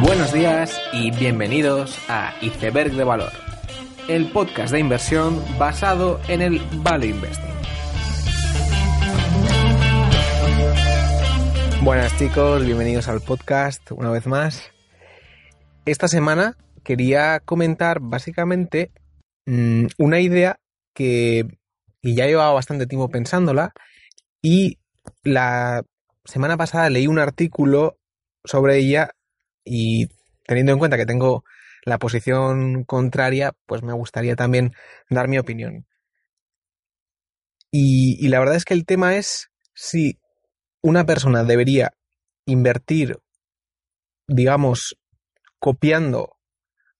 Buenos días y bienvenidos a Iceberg de Valor, el podcast de inversión basado en el Value Investing. Buenas chicos, bienvenidos al podcast una vez más. Esta semana quería comentar básicamente mm, una idea que, que ya llevaba bastante tiempo pensándola y la semana pasada leí un artículo sobre ella y teniendo en cuenta que tengo la posición contraria, pues me gustaría también dar mi opinión. Y, la verdad es que el tema es si una persona debería invertir, digamos, copiando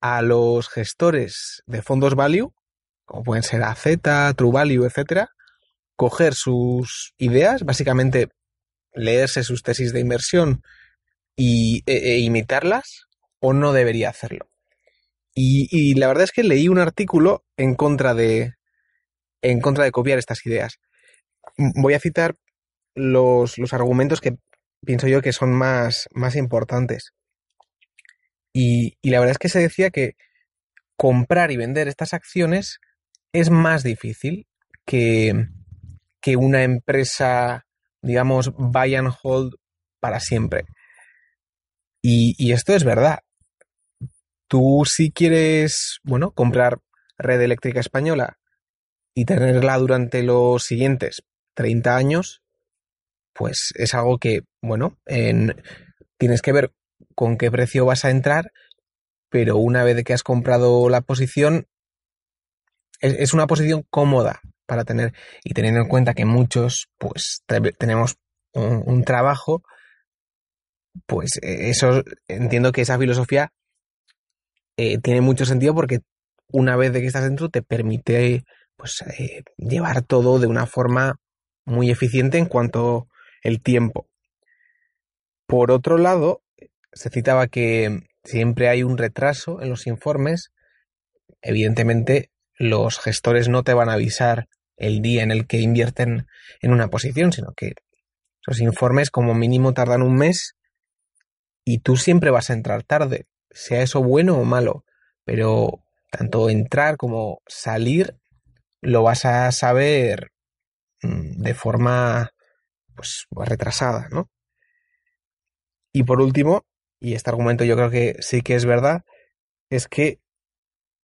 a los gestores de fondos value, como pueden ser AZ, True Value, etcétera, coger sus ideas, básicamente leerse sus tesis de inversión y, e, e imitarlas, o no debería hacerlo. Y, la verdad es que leí un artículo en contra de en contra de copiar estas ideas. Voy a citar los, los argumentos que pienso yo que son más, más importantes. Y la verdad es que se decía que comprar y vender estas acciones es más difícil que, que una empresa, digamos, buy and hold para siempre. Y, esto es verdad. Tú si quieres, bueno, comprar red eléctrica española y tenerla durante los siguientes 30 años, pues es algo que, bueno, en, tienes que ver con qué precio vas a entrar, pero una vez que has comprado la posición, es una posición cómoda para tener y teniendo en cuenta que muchos pues tenemos un, trabajo pues eh, eso entiendo que esa filosofía eh, tiene mucho sentido porque una vez de que estás dentro te permite pues eh, llevar todo de una forma muy eficiente en cuanto el tiempo. Por otro lado se citaba que siempre hay un retraso en los informes. Evidentemente los gestores no te van a avisar el día en el que invierten en una posición, sino que esos informes como mínimo tardan un mes y tú siempre vas a entrar tarde, sea eso bueno o malo, pero tanto entrar como salir lo vas a saber mm, de forma pues retrasada, ¿no? Y por último, y este argumento yo creo que sí que es verdad, es que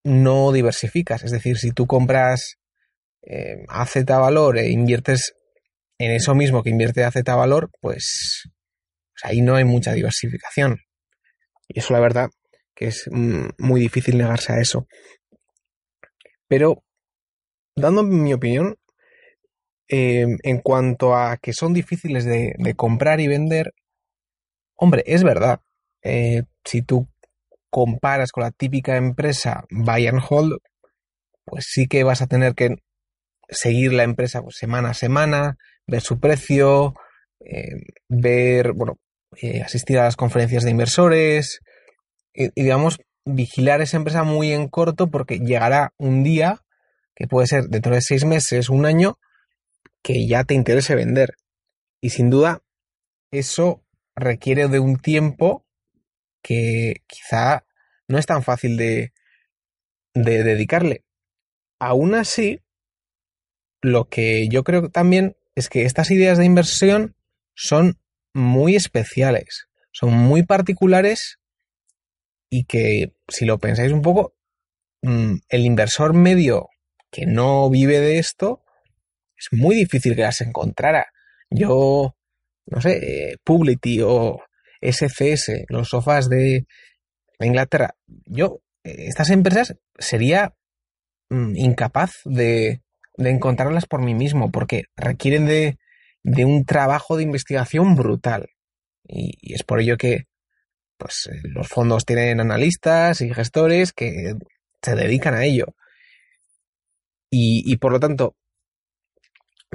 no diversificas. Es decir, si tú compras eh, AZ Valor e inviertes en eso mismo que invierte AZ Valor, pues, pues ahí no hay mucha diversificación. Y eso la verdad que es mm, muy difícil negarse a eso. Pero, dando mi opinión, eh, en cuanto a que son difíciles de, comprar y vender, hombre, es verdad. Eh, si tú comparas con la típica empresa buy and hold, pues sí que vas a tener que seguir la empresa pues, semana a semana, ver su precio, eh, ver, bueno, eh, asistir a las conferencias de inversores y, y, digamos, vigilar esa empresa muy en corto porque llegará un día, que puede ser dentro de seis meses, un año, que ya te interese vender. Y sin duda, eso requiere de un tiempo que quizá no es tan fácil de, de dedicarle. Aún así, lo que yo creo también es que estas ideas de inversión son muy especiales, son muy particulares y que si lo pensáis un poco, mm, el inversor medio que no vive de esto, es muy difícil que las encontrara. Yo, no sé, Publity o SCS, los sofás de Inglaterra, yo, estas empresas sería mm, incapaz de, de encontrarlas por mí mismo, porque requieren de, de un trabajo de investigación brutal. Y, es por ello que pues, los fondos tienen analistas y gestores que se dedican a ello. Y, por lo tanto,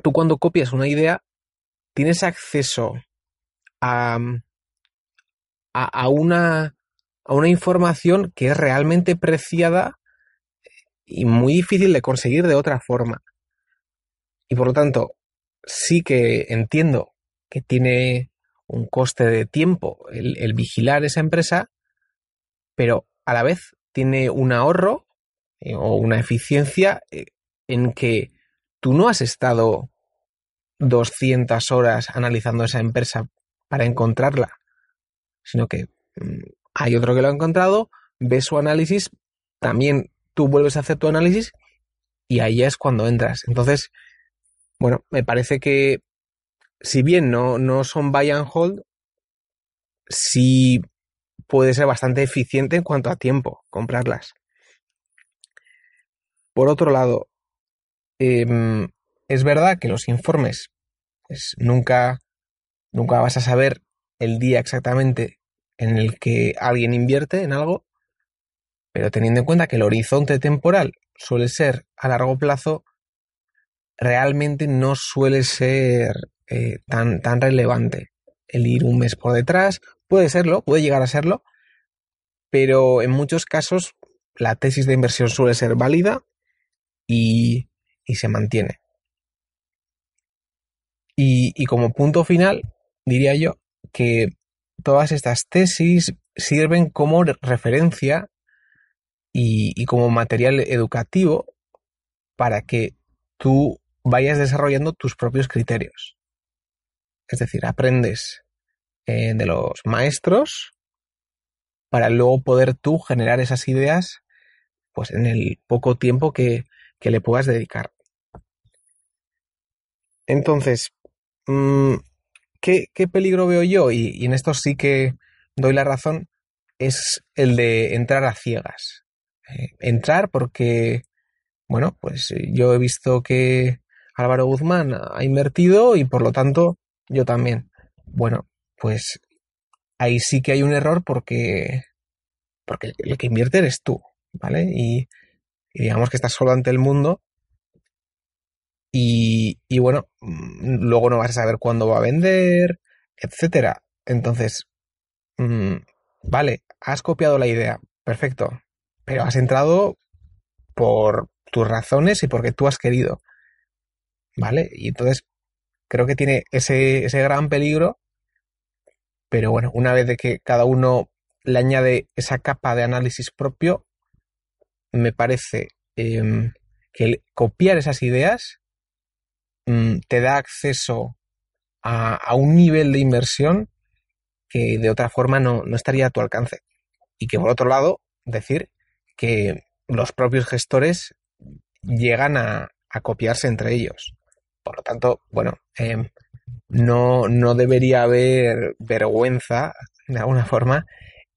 tú cuando copias una idea, tienes acceso a, a, una, a una información que es realmente preciada y muy difícil de conseguir de otra forma. Y por lo tanto, sí que entiendo que tiene un coste de tiempo el, vigilar esa empresa, pero a la vez tiene un ahorro eh, o una eficiencia eh, en que tú no has estado 200 horas analizando esa empresa para encontrarla, sino que mm, hay otro que lo ha encontrado, ves su análisis, también tú vuelves a hacer tu análisis y ahí es cuando entras. Entonces, bueno, me parece que si bien no, no son buy and hold, sí puede ser bastante eficiente en cuanto a tiempo comprarlas. Por otro lado, em, es verdad que los informes pues, nunca, nunca vas a saber el día exactamente en el que alguien invierte en algo, pero teniendo en cuenta que el horizonte temporal suele ser a largo plazo, realmente no suele ser eh, tan, tan relevante el ir un mes por detrás. Puede serlo, puede llegar a serlo, pero en muchos casos la tesis de inversión suele ser válida y, y se mantiene. Y, y, como punto final, diría yo que todas estas tesis sirven como referencia y, como material educativo para que tú vayas desarrollando tus propios criterios. Es decir, aprendes eh, de los maestros para luego poder tú generar esas ideas pues en el poco tiempo que, le puedas dedicar. Entonces, mm, ¿qué, peligro veo yo? y, en esto sí que doy la razón, es el de entrar a ciegas. Eh, entrar porque, bueno, pues yo he visto que Álvaro Guzmán ha invertido y por lo tanto yo también. Bueno, pues ahí sí que hay un error porque, porque el que invierte eres tú, ¿vale? Y, digamos que estás solo ante el mundo y, y, bueno, mm, luego no vas a saber cuándo va a vender, etcétera. Entonces, mm, vale, has copiado la idea, perfecto pero has entrado por tus razones y porque tú has querido. ¿Vale? Y entonces creo que tiene ese, ese gran peligro, pero bueno, una vez de que cada uno le añade esa capa de análisis propio, me parece em, que copiar esas ideas mm, te da acceso a, a, un nivel de inversión que de otra forma no, no estaría a tu alcance. Y que por otro lado, decir que los propios gestores llegan a, copiarse entre ellos. Por lo tanto, bueno, em, no, no debería haber vergüenza, de alguna forma,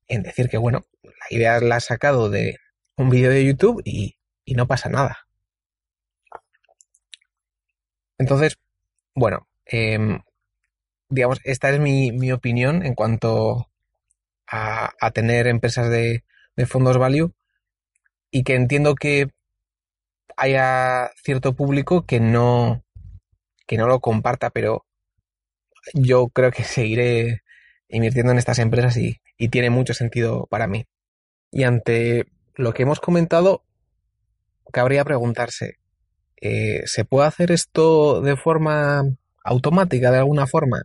en decir que, bueno, la idea la ha sacado de un vídeo de YouTube y, no pasa nada. Entonces, bueno, em, digamos, esta es mi, opinión en cuanto a, tener empresas de fondos value y que entiendo que haya cierto público que no, que no lo comparta, pero yo creo que seguiré invirtiendo en estas empresas y, tiene mucho sentido para mí. Y ante lo que hemos comentado, cabría preguntarse, eh, ¿se puede hacer esto de forma automática, de alguna forma?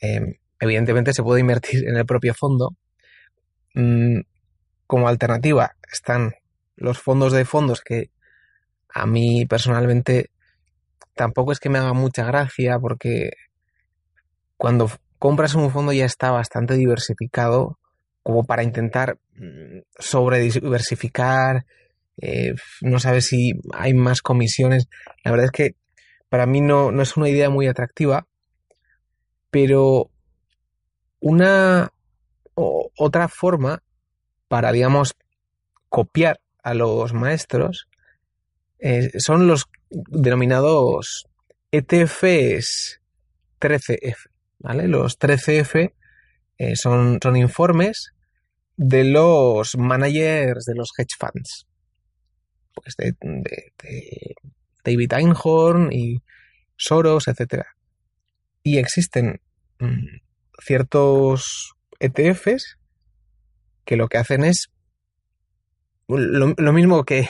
Em, evidentemente se puede invertir en el propio fondo. Mm, como alternativa están los fondos de fondos que a mí personalmente tampoco es que me haga mucha gracia porque cuando compras un fondo ya está bastante diversificado como para intentar mm, sobre diversificar, eh, no sabes si hay más comisiones. La verdad es que para mí no, no es una idea muy atractiva, pero una otra forma para, digamos, copiar a los maestros eh, son los denominados ETFs 13F, ¿vale? Los 13F eh, son, son informes de los managers de los hedge funds. Pues de, David Einhorn y Soros, etc. Y existen mm, ciertos ETFs que lo que hacen es lo, mismo que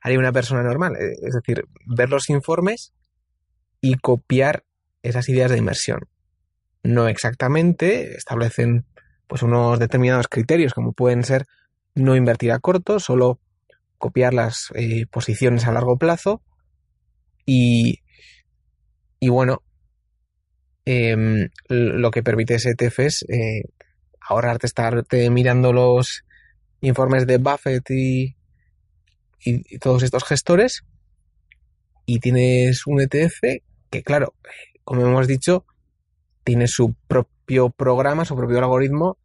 haría una persona normal, eh, es decir, ver los informes y copiar esas ideas de inversión. No exactamente, establecen pues unos determinados criterios como pueden ser no invertir a corto, solo copiar las eh, posiciones a largo plazo y, y bueno, em, lo que permite ese ETF es eh, ahorrarte estarte mirando los informes de Buffett y, y, todos estos gestores y tienes un ETF que claro, como hemos dicho, tiene su propio programa, su propio algoritmo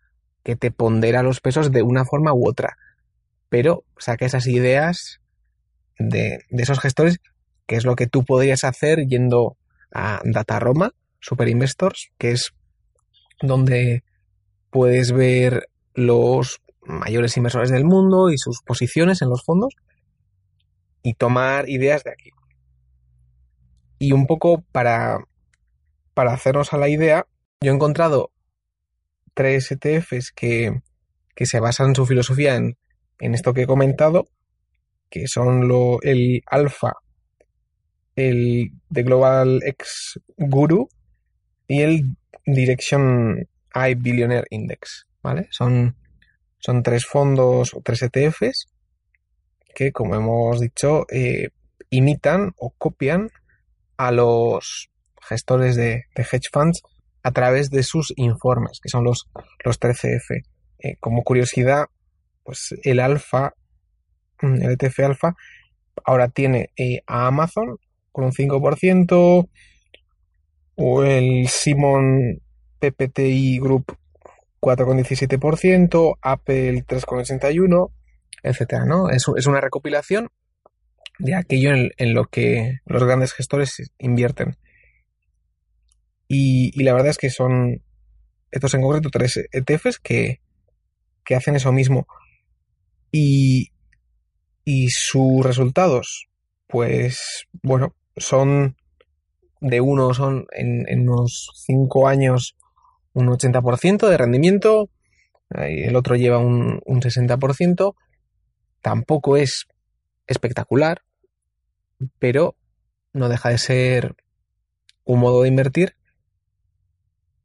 que te pondera los pesos de una forma u otra. Pero saca esas ideas de, esos gestores, que es lo que tú podrías hacer yendo a DataRoma, Super Investors, que es donde puedes ver los mayores inversores del mundo y sus posiciones en los fondos y tomar ideas de aquí. Y un poco para, para hacernos a la idea, yo he encontrado tres ETFs que, se basan en su filosofía en, esto que he comentado, que son lo, el Alpha, el The Global X Guru y el Direction I Billionaire Index, ¿vale? Son, son tres fondos o tres ETFs que, como hemos dicho, eh, imitan o copian a los gestores de, hedge funds a través de sus informes, que son los, los 13F. Eh, como curiosidad, pues el alfa, mm, el ETF alfa, ahora tiene eh, a Amazon con un 5%, o el Simon PPTI Group 4,17%, Apple 3,81%, etcétera, ¿no? Es, es una recopilación de aquello en, lo que los grandes gestores invierten. Y, la verdad es que son estos en concreto tres ETFs que, que hacen eso mismo. Y, y sus resultados, pues bueno, son de uno, son en, en unos 5 años un 80% de rendimiento, el otro lleva un, un 60%, tampoco es espectacular, pero no deja de ser un modo de invertir.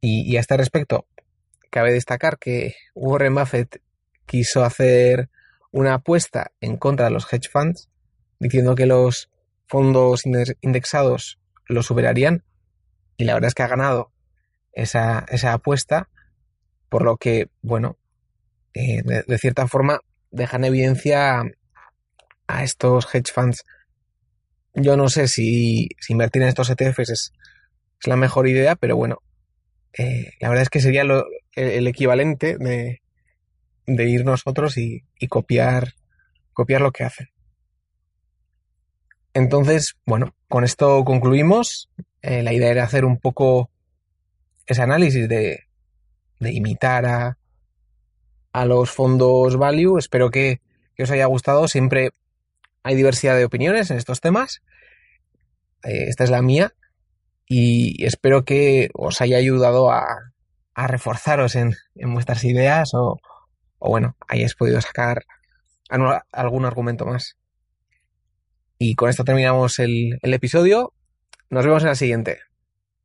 Y, a este respecto, cabe destacar que Warren Buffett quiso hacer una apuesta en contra de los hedge funds, diciendo que los fondos indexados lo superarían, y la verdad es que ha ganado esa, esa apuesta, por lo que, bueno, eh, de, cierta forma deja en evidencia a estos hedge funds. Yo no sé si, invertir en estos ETFs es, la mejor idea, pero bueno, eh, la verdad es que sería el, equivalente de, ir nosotros y, copiar, copiar lo que hacen. Entonces, bueno, con esto concluimos. Eh, la idea era hacer un poco ese análisis de, de imitar a, a los fondos value. Espero que, os haya gustado. Siempre hay diversidad de opiniones en estos temas. Eh, esta es la mía. Y espero que os haya ayudado a, a reforzaros en, en, vuestras ideas o, o, bueno, hayáis podido sacar algún argumento más. Y con esto terminamos el, el episodio. Nos vemos en la siguiente.